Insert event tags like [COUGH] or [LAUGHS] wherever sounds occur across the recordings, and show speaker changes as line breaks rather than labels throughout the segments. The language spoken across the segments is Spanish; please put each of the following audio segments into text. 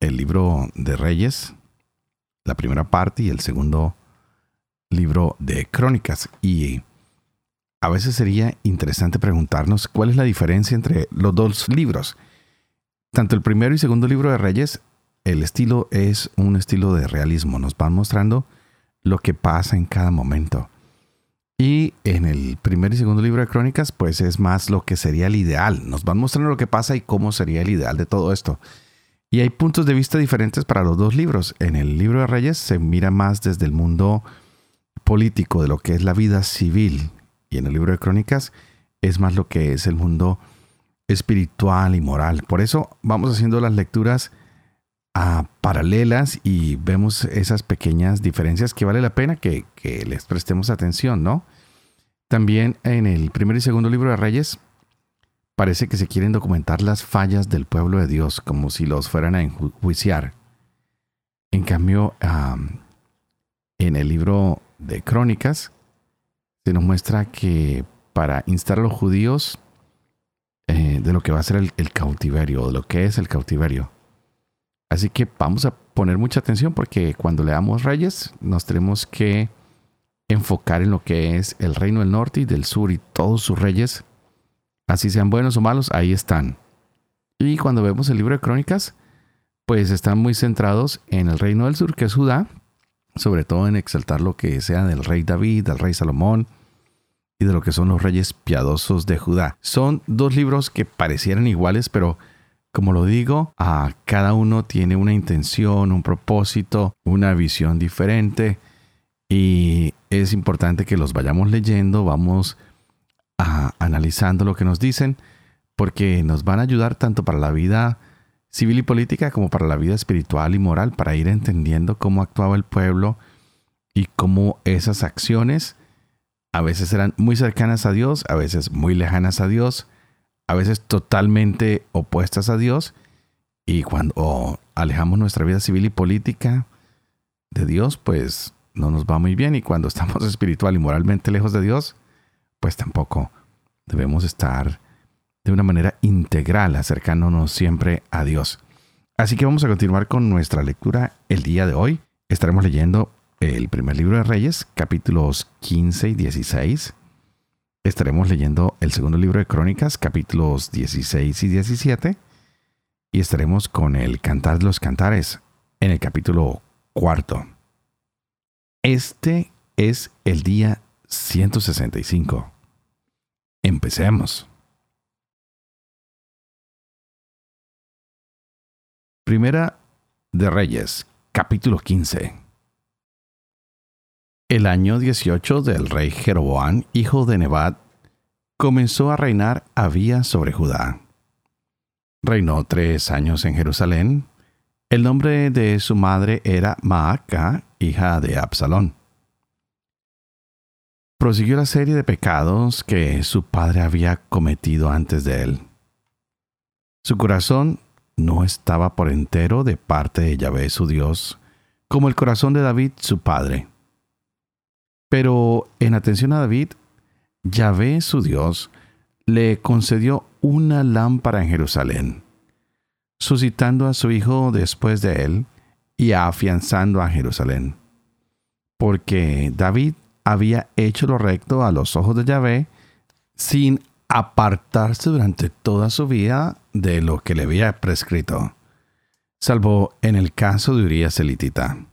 el libro de Reyes, la primera parte y el segundo libro de Crónicas. Y a veces sería interesante preguntarnos cuál es la diferencia entre los dos libros. Tanto el primero y segundo libro de Reyes, el estilo es un estilo de realismo. Nos van mostrando lo que pasa en cada momento. Y en el primer y segundo libro de Crónicas, pues es más lo que sería el ideal. Nos van mostrando lo que pasa y cómo sería el ideal de todo esto. Y hay puntos de vista diferentes para los dos libros. En el libro de Reyes se mira más desde el mundo político, de lo que es la vida civil. Y en el libro de Crónicas es más lo que es el mundo espiritual y moral. Por eso vamos haciendo las lecturas ah, paralelas y vemos esas pequeñas diferencias que vale la pena que, que les prestemos atención, ¿no? También en el primer y segundo libro de Reyes parece que se quieren documentar las fallas del pueblo de Dios como si los fueran a enjuiciar. En cambio, en el libro de Crónicas se nos muestra que para instar a los judíos eh, de lo que va a ser el, el cautiverio, de lo que es el cautiverio. Así que vamos a poner mucha atención porque cuando leamos Reyes nos tenemos que enfocar en lo que es el reino del norte y del sur y todos sus reyes Así sean buenos o malos, ahí están. Y cuando vemos el libro de Crónicas, pues están muy centrados en el reino del sur, que es Judá, sobre todo en exaltar lo que sea del rey David, del rey Salomón y de lo que son los reyes piadosos de Judá. Son dos libros que parecieran iguales, pero como lo digo, a cada uno tiene una intención, un propósito, una visión diferente y es importante que los vayamos leyendo, vamos analizando lo que nos dicen, porque nos van a ayudar tanto para la vida civil y política como para la vida espiritual y moral, para ir entendiendo cómo actuaba el pueblo y cómo esas acciones a veces eran muy cercanas a Dios, a veces muy lejanas a Dios, a veces totalmente opuestas a Dios. Y cuando alejamos nuestra vida civil y política de Dios, pues no nos va muy bien. Y cuando estamos [LAUGHS] espiritual y moralmente lejos de Dios, pues tampoco debemos estar de una manera integral acercándonos siempre a Dios. Así que vamos a continuar con nuestra lectura el día de hoy. Estaremos leyendo el primer libro de Reyes, capítulos 15 y 16. Estaremos leyendo el segundo libro de Crónicas, capítulos 16 y 17. Y estaremos con el Cantar de los Cantares en el capítulo cuarto. Este es el día 165. Empecemos. Primera de Reyes, capítulo 15. El año 18 del rey Jeroboam, hijo de Nebat, comenzó a reinar Abías sobre Judá. Reinó tres años en Jerusalén. El nombre de su madre era Maaca, hija de Absalón prosiguió la serie de pecados que su padre había cometido antes de él. Su corazón no estaba por entero de parte de Yahvé su Dios, como el corazón de David su padre. Pero en atención a David, Yahvé su Dios le concedió una lámpara en Jerusalén, suscitando a su hijo después de él y afianzando a Jerusalén. Porque David había hecho lo recto a los ojos de Yahvé sin apartarse durante toda su vida de lo que le había prescrito, salvo en el caso de Urias elitita.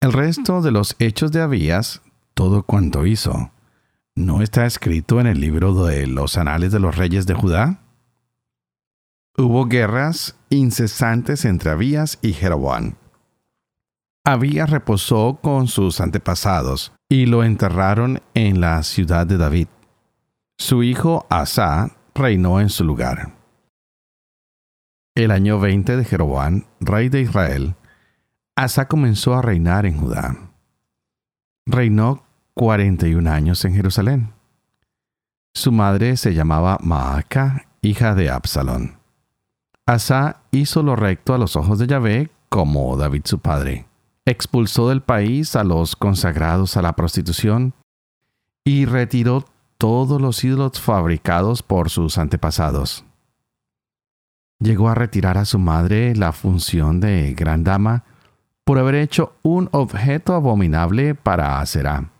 El resto de los hechos de Abías, todo cuanto hizo, ¿no está escrito en el libro de los anales de los reyes de Judá? Hubo guerras incesantes entre Abías y Jeroboam. Abías reposó con sus antepasados y lo enterraron en la ciudad de David. Su hijo Asa reinó en su lugar. el año 20 de Jeroboam, rey de Israel, Asa comenzó a reinar en Judá. Reinó 41 años en Jerusalén. Su madre se llamaba Maaca, hija de Absalón. Asa hizo lo recto a los ojos de Yahvé, como David su padre. Expulsó del país a los consagrados a la prostitución y retiró todos los ídolos fabricados por sus antepasados. Llegó a retirar a su madre la función de gran dama por haber hecho un objeto abominable para Aserá.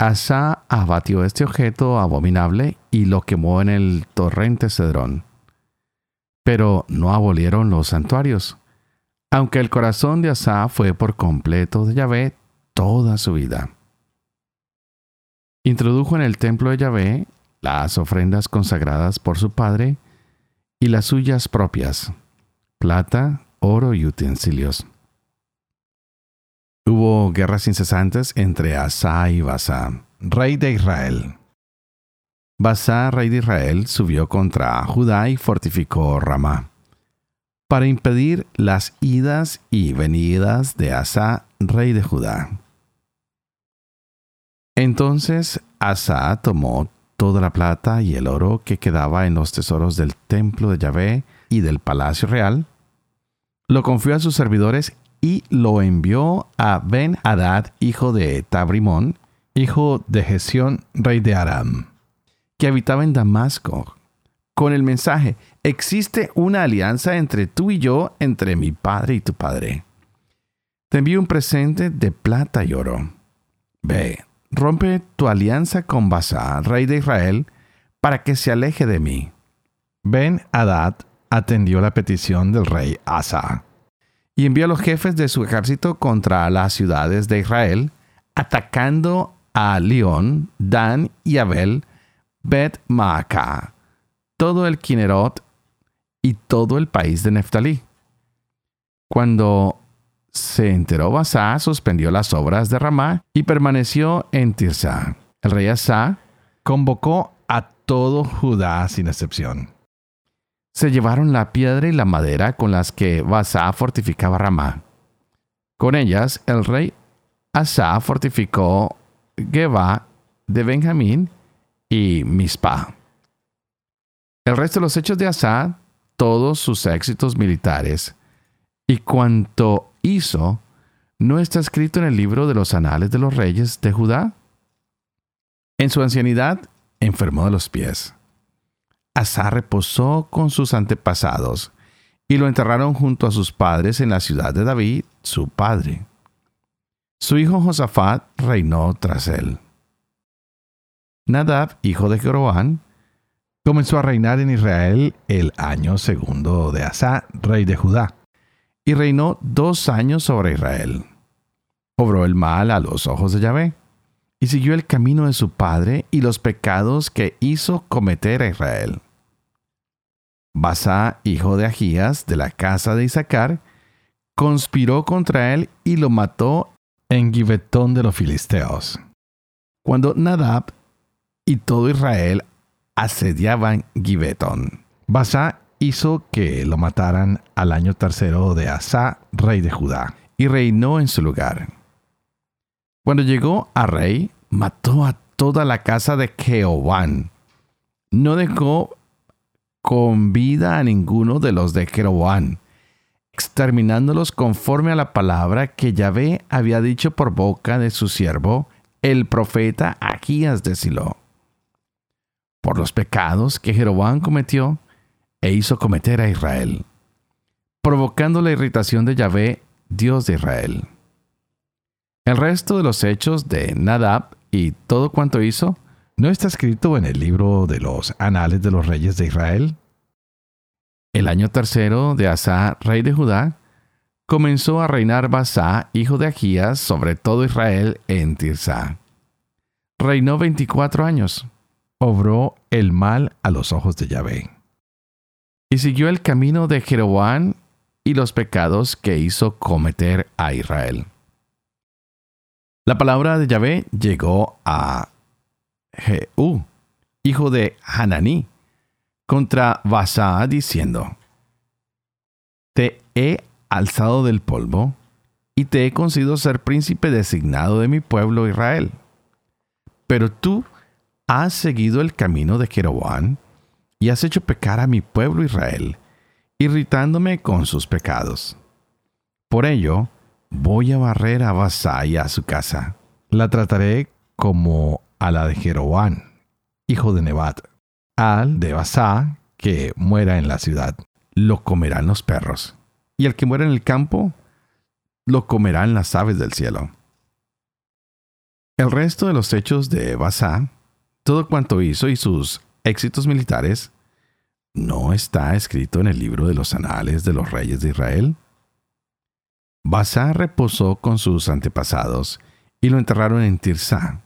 Asa abatió este objeto abominable y lo quemó en el torrente Cedrón. Pero no abolieron los santuarios, aunque el corazón de Asa fue por completo de Yahvé toda su vida. Introdujo en el templo de Yahvé las ofrendas consagradas por su padre y las suyas propias, plata, oro y utensilios. Hubo guerras incesantes entre Asa y Basa, rey de Israel. Basa, rey de Israel, subió contra Judá y fortificó Ramá, para impedir las idas y venidas de Asa, rey de Judá. Entonces Asa tomó toda la plata y el oro que quedaba en los tesoros del templo de Yahvé y del palacio real, lo confió a sus servidores y lo envió a Ben Hadad, hijo de Tabrimón, hijo de Gesión, rey de Aram, que habitaba en Damasco, con el mensaje, existe una alianza entre tú y yo, entre mi padre y tu padre. Te envío un presente de plata y oro. Ve, rompe tu alianza con Basa, rey de Israel, para que se aleje de mí. Ben Hadad atendió la petición del rey Asa y envió a los jefes de su ejército contra las ciudades de Israel, atacando a León, Dan y Abel, Bet Maaca, todo el Kinerot y todo el país de Neftalí. Cuando se enteró Basá, suspendió las obras de Ramá y permaneció en Tirsa. El rey Asa convocó a todo Judá sin excepción se llevaron la piedra y la madera con las que Basá fortificaba Ramá. Con ellas, el rey Asa fortificó Geba de Benjamín y Mispa. El resto de los hechos de Asa, todos sus éxitos militares y cuanto hizo, no está escrito en el libro de los anales de los reyes de Judá. En su ancianidad enfermó de los pies Asa reposó con sus antepasados y lo enterraron junto a sus padres en la ciudad de David, su padre. Su hijo Josafat reinó tras él. Nadab, hijo de Jeroboam, comenzó a reinar en Israel el año segundo de Asa, rey de Judá, y reinó dos años sobre Israel. Obró el mal a los ojos de Yahvé y siguió el camino de su padre y los pecados que hizo cometer a Israel. Basá, hijo de Agías, de la casa de Isaacar, conspiró contra él y lo mató en Gibetón de los Filisteos. Cuando Nadab y todo Israel asediaban Gibetón, Basá hizo que lo mataran al año tercero de Asa, rey de Judá, y reinó en su lugar. Cuando llegó a rey, mató a toda la casa de Jehován. No dejó con vida a ninguno de los de Jeroboam, exterminándolos conforme a la palabra que Yahvé había dicho por boca de su siervo, el profeta Agías de Silo. Por los pecados que Jeroboam cometió e hizo cometer a Israel, provocando la irritación de Yahvé, Dios de Israel. El resto de los hechos de Nadab y todo cuanto hizo, ¿no está escrito en el libro de los Anales de los Reyes de Israel? El año tercero de Asa, rey de Judá, comenzó a reinar Basá, hijo de Agías, sobre todo Israel en Tirsa. Reinó veinticuatro años. Obró el mal a los ojos de Yahvé. Y siguió el camino de Jeroboam y los pecados que hizo cometer a Israel. La palabra de Yahvé llegó a Jehú, hijo de Hananí, contra Basá, diciendo, Te he alzado del polvo y te he concedido ser príncipe designado de mi pueblo Israel. Pero tú has seguido el camino de Jeroboam y has hecho pecar a mi pueblo Israel, irritándome con sus pecados. Por ello, voy a barrer a Basá y a su casa. La trataré como a la de Jeroboam, hijo de Nebat, al de Basá, que muera en la ciudad. Lo comerán los perros, y el que muera en el campo, lo comerán las aves del cielo. El resto de los hechos de Basá, todo cuanto hizo y sus éxitos militares, ¿no está escrito en el libro de los anales de los reyes de Israel? Basá reposó con sus antepasados y lo enterraron en Tirsá.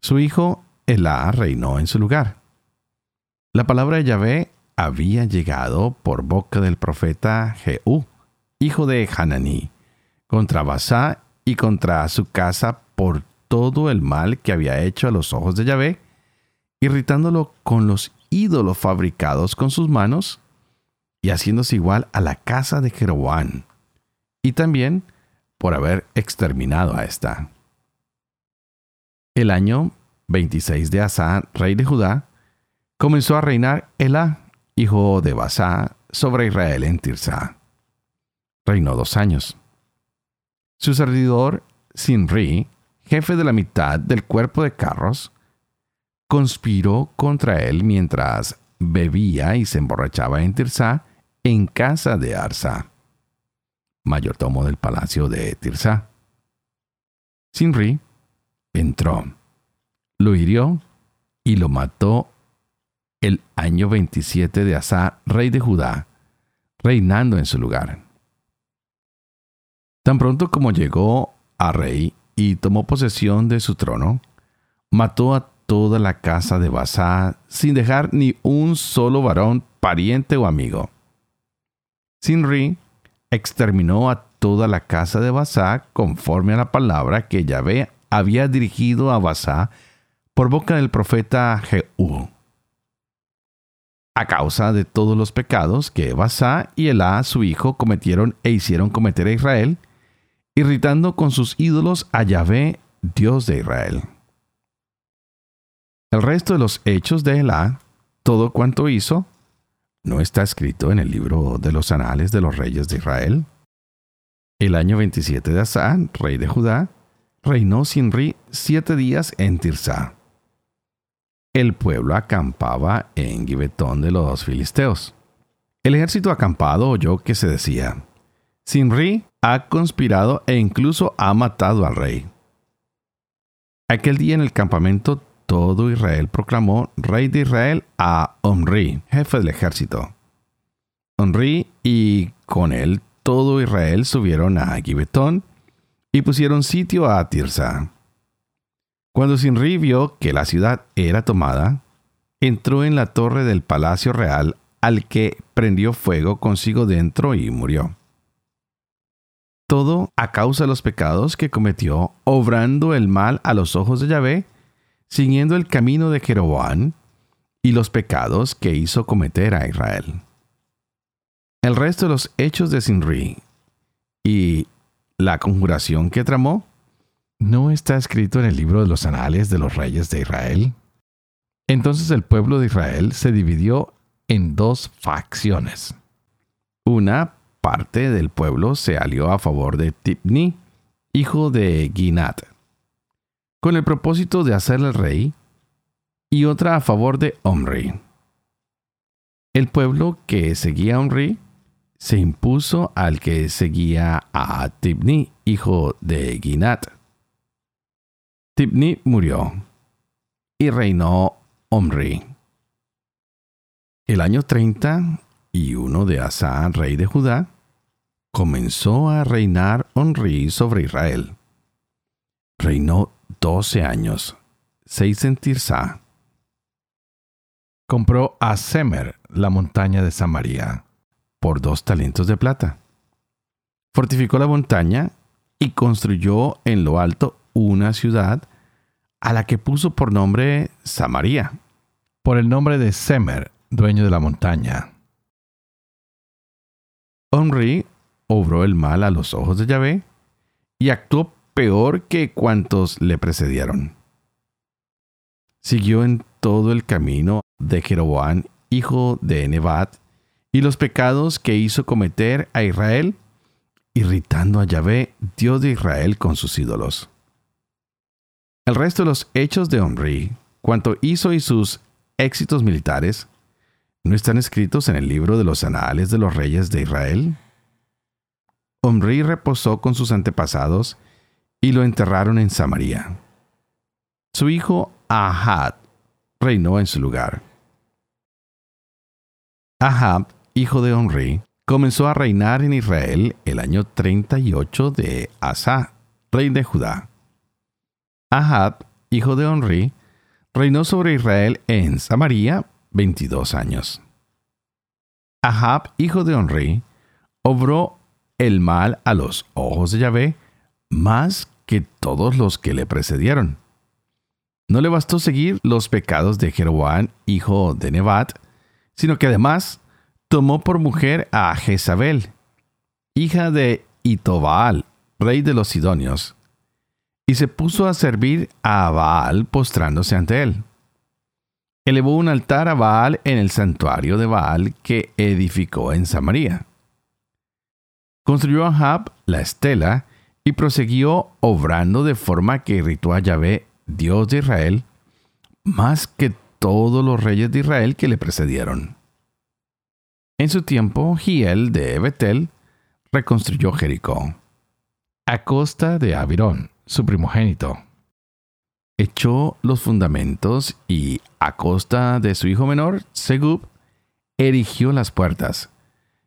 Su hijo Elá reinó en su lugar. La palabra de Yahvé había llegado por boca del profeta Jehú, hijo de Hananí, contra Basá y contra su casa por todo el mal que había hecho a los ojos de Yahvé, irritándolo con los ídolos fabricados con sus manos y haciéndose igual a la casa de Jeroboam, y también por haber exterminado a esta. El año 26 de Asa, rey de Judá, comenzó a reinar Elá, hijo de Basá, sobre Israel en Tirsa. Reinó dos años. Su servidor, Sinri, jefe de la mitad del cuerpo de carros, conspiró contra él mientras bebía y se emborrachaba en Tirsa en casa de Arsa, mayordomo del palacio de Tirsa. Sinri entró, lo hirió y lo mató el año 27 de Asa, rey de Judá, reinando en su lugar. Tan pronto como llegó a rey y tomó posesión de su trono, mató a toda la casa de Basá sin dejar ni un solo varón, pariente o amigo. Sinri exterminó a toda la casa de Basá conforme a la palabra que Yahvé había dirigido a Basá por boca del profeta Jehú a causa de todos los pecados que Basá y Elá, su hijo, cometieron e hicieron cometer a Israel, irritando con sus ídolos a Yahvé, Dios de Israel. El resto de los hechos de Elá, todo cuanto hizo, ¿no está escrito en el libro de los anales de los reyes de Israel? El año 27 de Asa, rey de Judá, reinó Sinri siete días en Tirsá el pueblo acampaba en Gibetón de los filisteos. El ejército acampado oyó que se decía, Sinri ha conspirado e incluso ha matado al rey. Aquel día en el campamento todo Israel proclamó rey de Israel a Omri, jefe del ejército. Omri y con él todo Israel subieron a Gibetón y pusieron sitio a Tirsa. Cuando Sinri vio que la ciudad era tomada, entró en la torre del palacio real al que prendió fuego consigo dentro y murió. Todo a causa de los pecados que cometió, obrando el mal a los ojos de Yahvé, siguiendo el camino de Jeroboam y los pecados que hizo cometer a Israel. El resto de los hechos de Sinri y la conjuración que tramó ¿no está escrito en el libro de los anales de los reyes de Israel? Entonces el pueblo de Israel se dividió en dos facciones. Una parte del pueblo se alió a favor de Tipni, hijo de Ginat, con el propósito de hacerle rey, y otra a favor de Omri. El pueblo que seguía a Omri se impuso al que seguía a Tipni, hijo de Ginat. Tibni murió y reinó Omri. El año 30 y uno de Asa, rey de Judá, comenzó a reinar Omri sobre Israel. Reinó doce años, seis en. Compró a Semer, la montaña de Samaria, por dos talentos de plata. Fortificó la montaña y construyó en lo alto una ciudad a la que puso por nombre Samaria, por el nombre de Semer, dueño de la montaña. Omri obró el mal a los ojos de Yahvé y actuó peor que cuantos le precedieron. Siguió en todo el camino de Jeroboam, hijo de Nebat, y los pecados que hizo cometer a Israel, irritando a Yahvé, Dios de Israel, con sus ídolos. El resto de los hechos de Omri, cuanto hizo y sus éxitos militares, ¿no están escritos en el libro de los anales de los reyes de Israel? Omri reposó con sus antepasados y lo enterraron en Samaria. Su hijo Ahab reinó en su lugar. Ahab, hijo de Omri, comenzó a reinar en Israel el año 38 de Asa, rey de Judá. Ahab, hijo de Omri, reinó sobre Israel en Samaria 22 años. Ahab, hijo de Onri, obró el mal a los ojos de Yahvé más que todos los que le precedieron. No le bastó seguir los pecados de Jeroboam, hijo de Nebat, sino que además tomó por mujer a Jezabel, hija de Itobal, rey de los Sidonios, y se puso a servir a Baal postrándose ante él. Elevó un altar a Baal en el santuario de Baal que edificó en Samaria. Construyó a Ahab la estela y prosiguió obrando de forma que irritó a Yahvé, Dios de Israel, más que todos los reyes de Israel que le precedieron. En su tiempo, Giel de Betel reconstruyó Jericó, a costa de Abirón, su primogénito. Echó los fundamentos y, a costa de su hijo menor, Segub, erigió las puertas,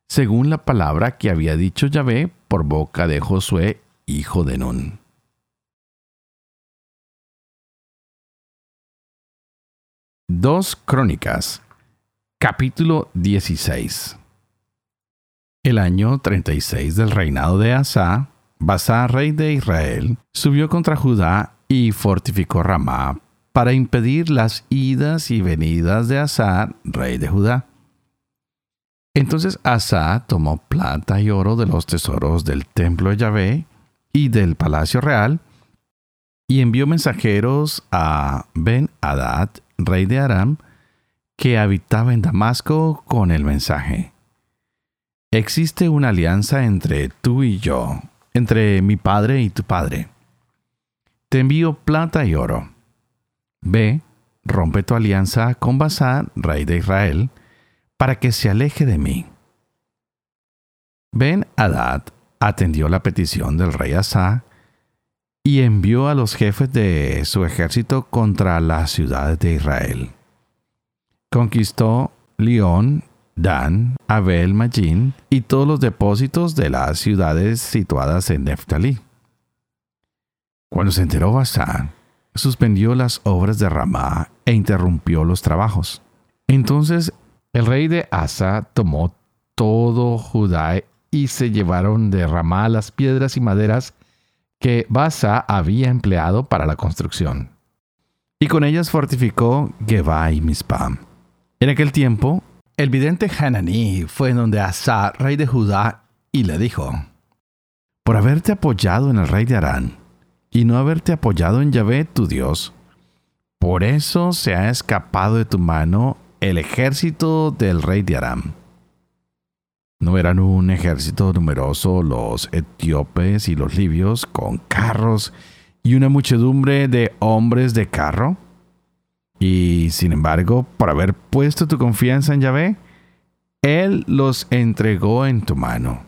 según la palabra que había dicho Yahvé por boca de Josué, hijo de Nun. Dos Crónicas, capítulo 16. El año 36 del reinado de Asa, Basá, rey de Israel, subió contra Judá y fortificó Ramá para impedir las idas y venidas de Asa, rey de Judá. Entonces Asa tomó plata y oro de los tesoros del templo de Yahvé y del palacio real, y envió mensajeros a Ben Hadad, rey de Aram, que habitaba en Damasco, con el mensaje. Existe una alianza entre tú y yo, entre mi padre y tu padre. Te envío plata y oro. Ve, rompe tu alianza con Basán, rey de Israel, para que se aleje de mí. Ben Hadad atendió la petición del rey Asa y envió a los jefes de su ejército contra las ciudades de Israel. Conquistó León Dan, Abel Magin y todos los depósitos de las ciudades situadas en Neftalí. Cuando se enteró Basán, suspendió las obras de Ramá e interrumpió los trabajos. Entonces el rey de Asa tomó todo Judá y se llevaron de Ramá las piedras y maderas que Basa había empleado para la construcción. Y con ellas fortificó Geba y Mispam. En aquel tiempo, el vidente Hananí fue donde Asa, rey de Judá, y le dijo, Por haberte apoyado en el rey de Arán, y no haberte apoyado en Yahvé tu Dios, por eso se ha escapado de tu mano el ejército del rey de Aram. ¿No eran un ejército numeroso los etíopes y los libios con carros y una muchedumbre de hombres de carro? Y sin embargo, por haber puesto tu confianza en Yahvé, Él los entregó en tu mano.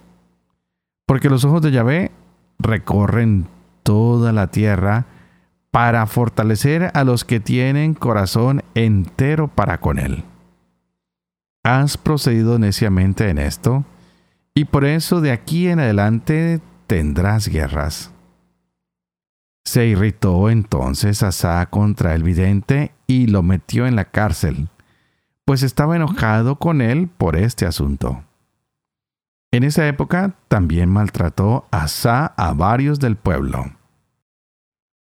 Porque los ojos de Yahvé recorren toda la tierra para fortalecer a los que tienen corazón entero para con Él. Has procedido neciamente en esto, y por eso de aquí en adelante tendrás guerras. Se irritó entonces Asa contra el vidente y lo metió en la cárcel, pues estaba enojado con él por este asunto. En esa época también maltrató Asa a varios del pueblo.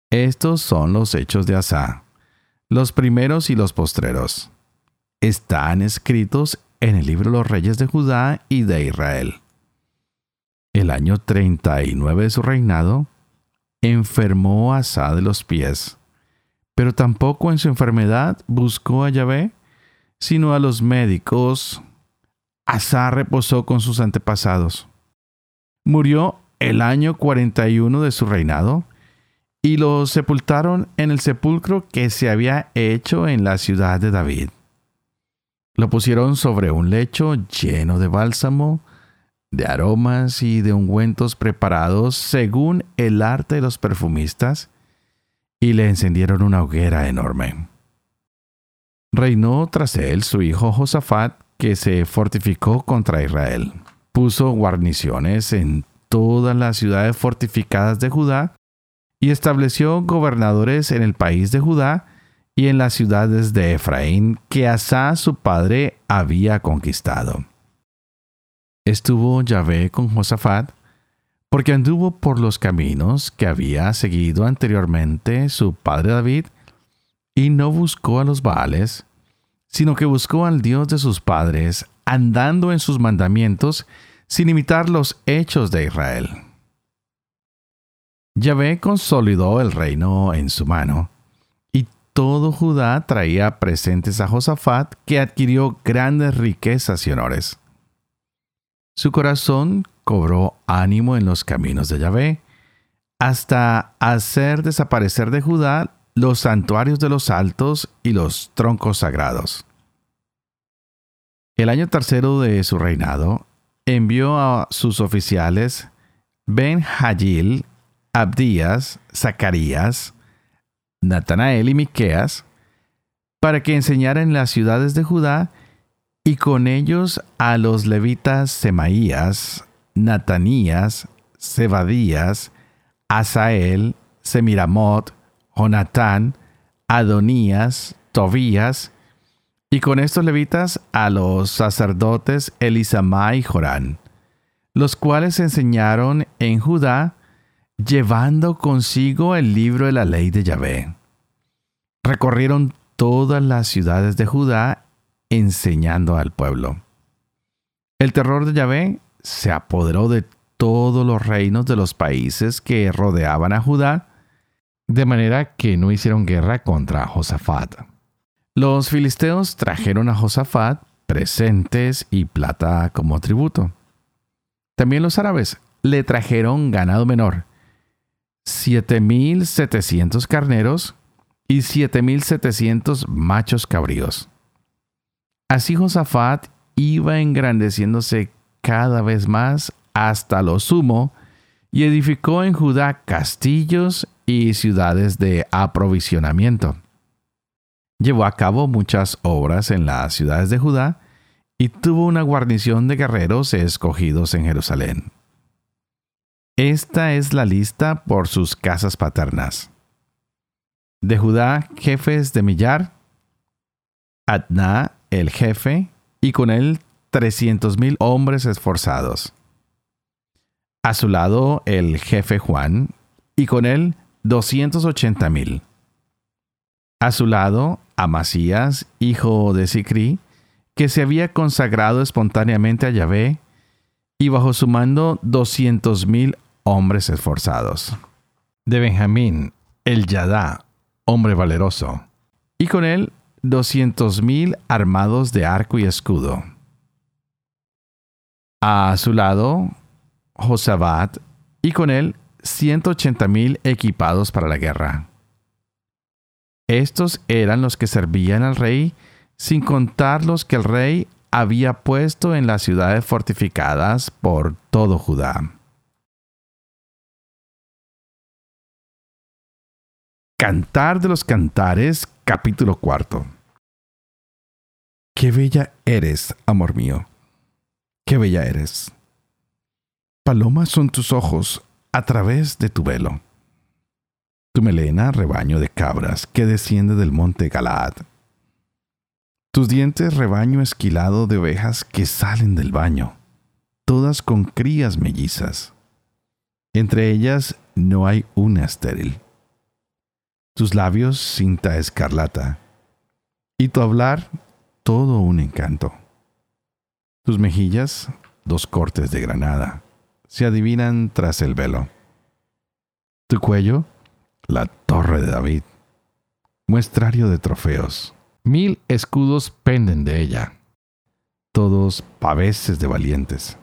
Estos son los hechos de Asa, los primeros y los postreros. Están escritos en el libro de los reyes de Judá y de Israel. el año 39 de su reinado, enfermó a Asa de los pies, pero tampoco en su enfermedad buscó a Yahvé, sino a los médicos. Asa reposó con sus antepasados. Murió el año 41 de su reinado y lo sepultaron en el sepulcro que se había hecho en la ciudad de David. Lo pusieron sobre un lecho lleno de bálsamo, de aromas y de ungüentos preparados según el arte de los perfumistas, y le encendieron una hoguera enorme. Reinó tras él su hijo Josafat, que se fortificó contra Israel. Puso guarniciones en todas las ciudades fortificadas de Judá y estableció gobernadores en el país de Judá y en las ciudades de Efraín que Asa su padre había conquistado. Estuvo Yahvé con Josafat porque anduvo por los caminos que había seguido anteriormente su padre David y no buscó a los Baales, sino que buscó al Dios de sus padres, andando en sus mandamientos sin imitar los hechos de Israel. Yahvé consolidó el reino en su mano, todo Judá traía presentes a Josafat, que adquirió grandes riquezas y honores. Su corazón cobró ánimo en los caminos de Yahvé, hasta hacer desaparecer de Judá los santuarios de los altos y los troncos sagrados. El año tercero de su reinado, envió a sus oficiales Ben Hagil, Abdías, Zacarías, Natanael y Miqueas, para que enseñaran en las ciudades de Judá, y con ellos a los levitas Semaías, Natanías, Zebadías, Asael, Semiramot, Jonatán, Adonías, Tobías, y con estos levitas a los sacerdotes Elisama y Jorán, los cuales enseñaron en Judá, llevando consigo el libro de la ley de Yahvé. Recorrieron todas las ciudades de Judá enseñando al pueblo. El terror de Yahvé se apoderó de todos los reinos de los países que rodeaban a Judá, de manera que no hicieron guerra contra Josafat. Los filisteos trajeron a Josafat presentes y plata como tributo. También los árabes le trajeron ganado menor, 7.700 carneros y 7.700 machos cabríos. Así Josafat iba engrandeciéndose cada vez más hasta lo sumo y edificó en Judá castillos y ciudades de aprovisionamiento. Llevó a cabo muchas obras en las ciudades de Judá y tuvo una guarnición de guerreros escogidos en Jerusalén. Esta es la lista por sus casas paternas. De Judá, jefes de millar, Adná, el jefe, y con él trescientos mil hombres esforzados. A su lado el jefe Juan, y con él doscientos ochenta mil. A su lado Amasías, hijo de Sicri, que se había consagrado espontáneamente a Yahvé, y bajo su mando doscientos mil hombres esforzados. De Benjamín, el Yadá, hombre valeroso, y con él doscientos mil armados de arco y escudo. A su lado, Josabat, y con él ciento ochenta mil equipados para la guerra. Estos eran los que servían al rey, sin contar los que el rey había puesto en las ciudades fortificadas por todo Judá. Cantar de los Cantares, capítulo cuarto. Qué bella eres, amor mío. Qué bella eres. Palomas son tus ojos a través de tu velo tu melena rebaño de cabras que desciende del monte Galaad. Tus dientes rebaño esquilado de ovejas que salen del baño, todas con crías mellizas. Entre ellas no hay una estéril. Tus labios cinta escarlata, y tu hablar todo un encanto. Tus mejillas dos cortes de granada, se adivinan tras el velo. Tu cuello, la torre de David, muestrario de trofeos.
Mil escudos penden de ella.
Todos paveses de valientes.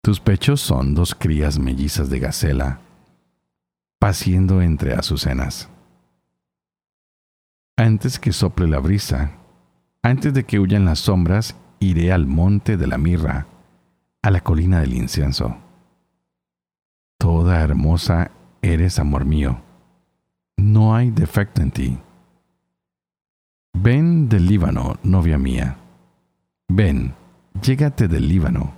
Tus pechos son dos crías mellizas de gacela, paciendo entre azucenas. Antes que sople la brisa, antes de que huyan las sombras, iré al monte de la mirra, a la colina del incienso. Toda hermosa eres, amor mío. No hay defecto en ti. Ven del Líbano, novia mía. Ven, llégate del Líbano.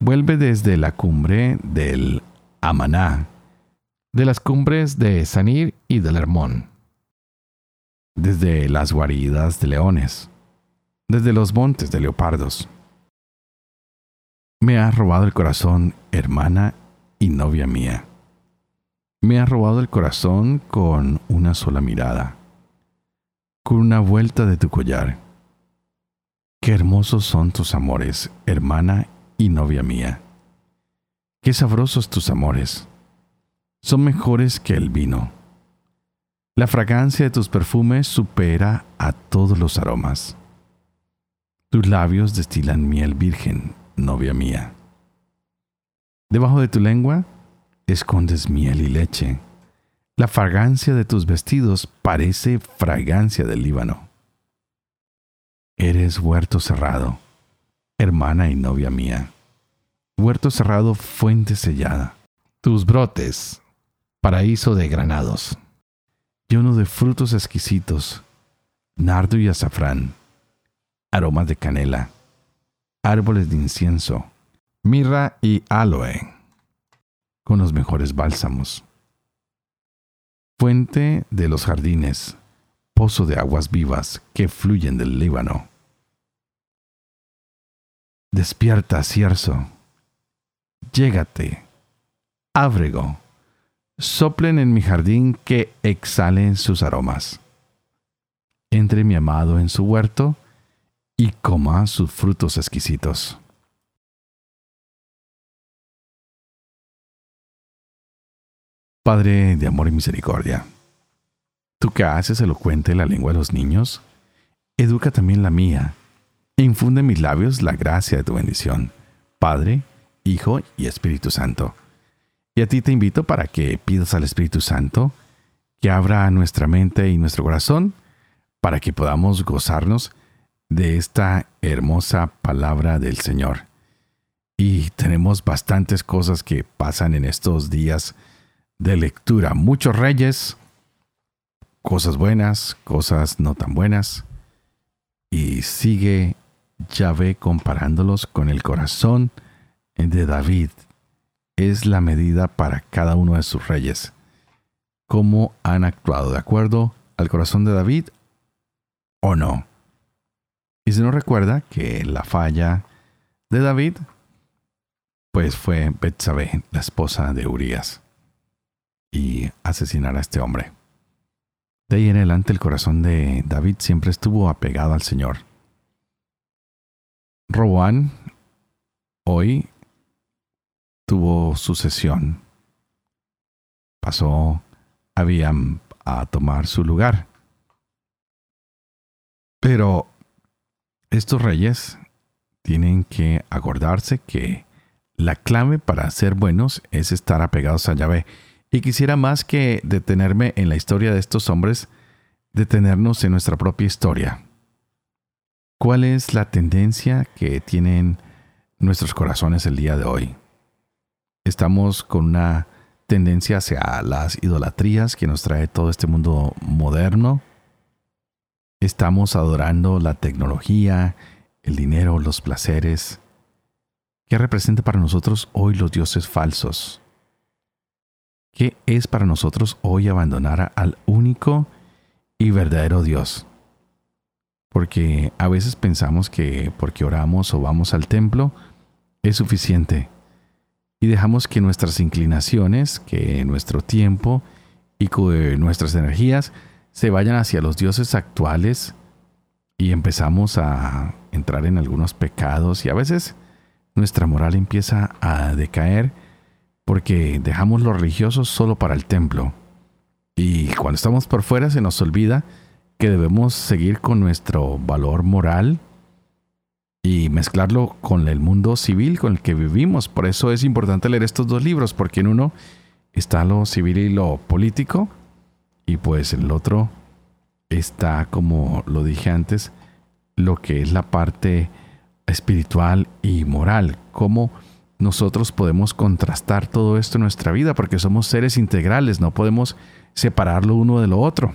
Vuelve desde la cumbre del Amaná,
de las cumbres de Sanir y del Hermón,
desde las guaridas de leones, desde los montes de leopardos. Me has robado el corazón, hermana y novia mía. Me has robado el corazón con una sola mirada, con una vuelta de tu collar. Qué hermosos son tus amores, hermana y novia mía. Qué sabrosos tus amores. Son mejores que el vino. La fragancia de tus perfumes supera a todos los aromas. Tus labios destilan miel virgen, novia mía. Debajo de tu lengua escondes miel y leche. La fragancia de tus vestidos parece fragancia del Líbano. Eres huerto cerrado, hermana y novia mía. Huerto cerrado, fuente sellada.
Tus brotes, paraíso de granados.
Lleno de frutos exquisitos, nardo y azafrán aromas de canela, árboles de incienso, mirra y aloe, con los mejores bálsamos. Fuente de los jardines, pozo de aguas vivas que fluyen del Líbano. Despierta, cierzo. Llégate. Ábrego. Soplen en mi jardín que exhalen sus aromas. Entre mi amado en su huerto y coma sus frutos exquisitos. Padre de amor y misericordia, tú que haces elocuente la lengua de los niños, educa también la mía, e infunde en mis labios la gracia de tu bendición, Padre, Hijo y Espíritu Santo. Y a ti te invito para que pidas al Espíritu Santo que abra nuestra mente y nuestro corazón para que podamos gozarnos de esta hermosa palabra del Señor. Y tenemos bastantes cosas que pasan en estos días de lectura. Muchos reyes, cosas buenas, cosas no tan buenas. Y sigue Yahvé comparándolos con el corazón de David. Es la medida para cada uno de sus reyes. ¿Cómo han actuado? ¿De acuerdo al corazón de David o no? Y si no recuerda que la falla de David, pues fue Betsabé, la esposa de Urias, y asesinar a este hombre. De ahí en adelante el corazón de David siempre estuvo apegado al Señor. Roboán hoy tuvo sucesión. Pasó Abiam a tomar su lugar. Pero estos reyes tienen que acordarse que la clave para ser buenos es estar apegados a Yahvé. Y quisiera más que detenerme en la historia de estos hombres, detenernos en nuestra propia historia. ¿Cuál es la tendencia que tienen nuestros corazones el día de hoy? Estamos con una tendencia hacia las idolatrías que nos trae todo este mundo moderno Estamos adorando la tecnología, el dinero, los placeres. ¿Qué representa para nosotros hoy los dioses falsos? ¿Qué es para nosotros hoy abandonar al único y verdadero Dios? Porque a veces pensamos que porque oramos o vamos al templo es suficiente y dejamos que nuestras inclinaciones, que nuestro tiempo y nuestras energías se vayan hacia los dioses actuales y empezamos a entrar en algunos pecados y a veces nuestra moral empieza a decaer porque dejamos lo religioso solo para el templo. Y cuando estamos por fuera se nos olvida que debemos seguir con nuestro valor moral y mezclarlo con el mundo civil con el que vivimos. Por eso es importante leer estos dos libros, porque en uno está lo civil y lo político, y pues el otro está, como lo dije antes, lo que es la parte espiritual y moral, cómo nosotros podemos contrastar todo esto en nuestra vida, porque somos seres integrales, no podemos separarlo uno de lo otro.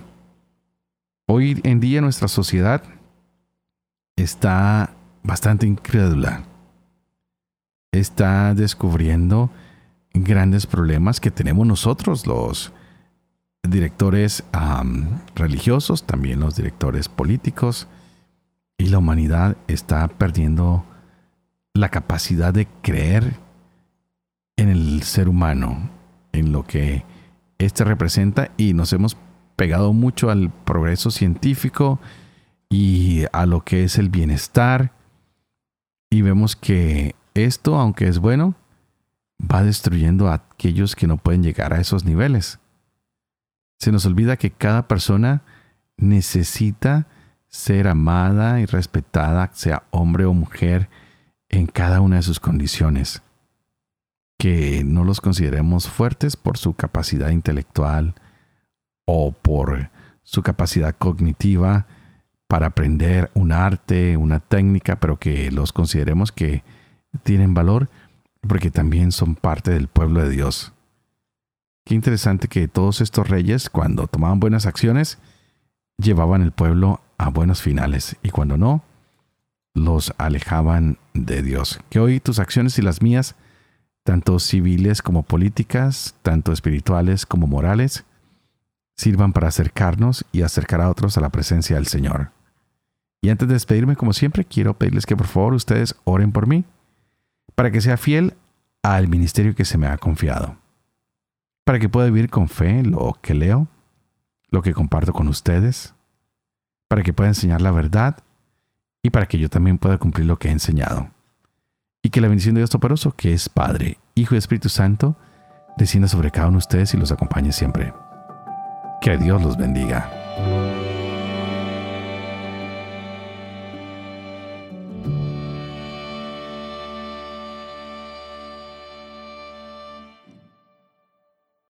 Hoy en día nuestra sociedad está bastante incrédula. Está descubriendo grandes problemas que tenemos nosotros, los directores religiosos, también los directores políticos, y la humanidad está perdiendo la capacidad de creer en el ser humano, en lo que éste representa y nos hemos pegado mucho al progreso científico y a lo que es el bienestar y vemos que esto, aunque es bueno, va destruyendo a aquellos que no pueden llegar a esos niveles. Se nos olvida que cada persona necesita ser amada y respetada, sea hombre o mujer, en cada una de sus condiciones. Que no los consideremos fuertes por su capacidad intelectual o por su capacidad cognitiva para aprender un arte, una técnica, pero que los consideremos que tienen valor porque también son parte del pueblo de Dios. Qué interesante que todos estos reyes, cuando tomaban buenas acciones, llevaban el pueblo a buenos finales y cuando no, los alejaban de Dios. Que hoy tus acciones y las mías, tanto civiles como políticas, tanto espirituales como morales, sirvan para acercarnos y acercar a otros a la presencia del Señor. Y antes de despedirme, como siempre, quiero pedirles que por favor ustedes oren por mí, para que sea fiel al ministerio que se me ha confiado, para que pueda vivir con fe lo que leo, lo que comparto con ustedes, para que pueda enseñar la verdad y para que yo también pueda cumplir lo que he enseñado. Y que la bendición de Dios Toporoso, que es Padre, Hijo y Espíritu Santo, descienda sobre cada uno de ustedes y los acompañe siempre. Que Dios los bendiga.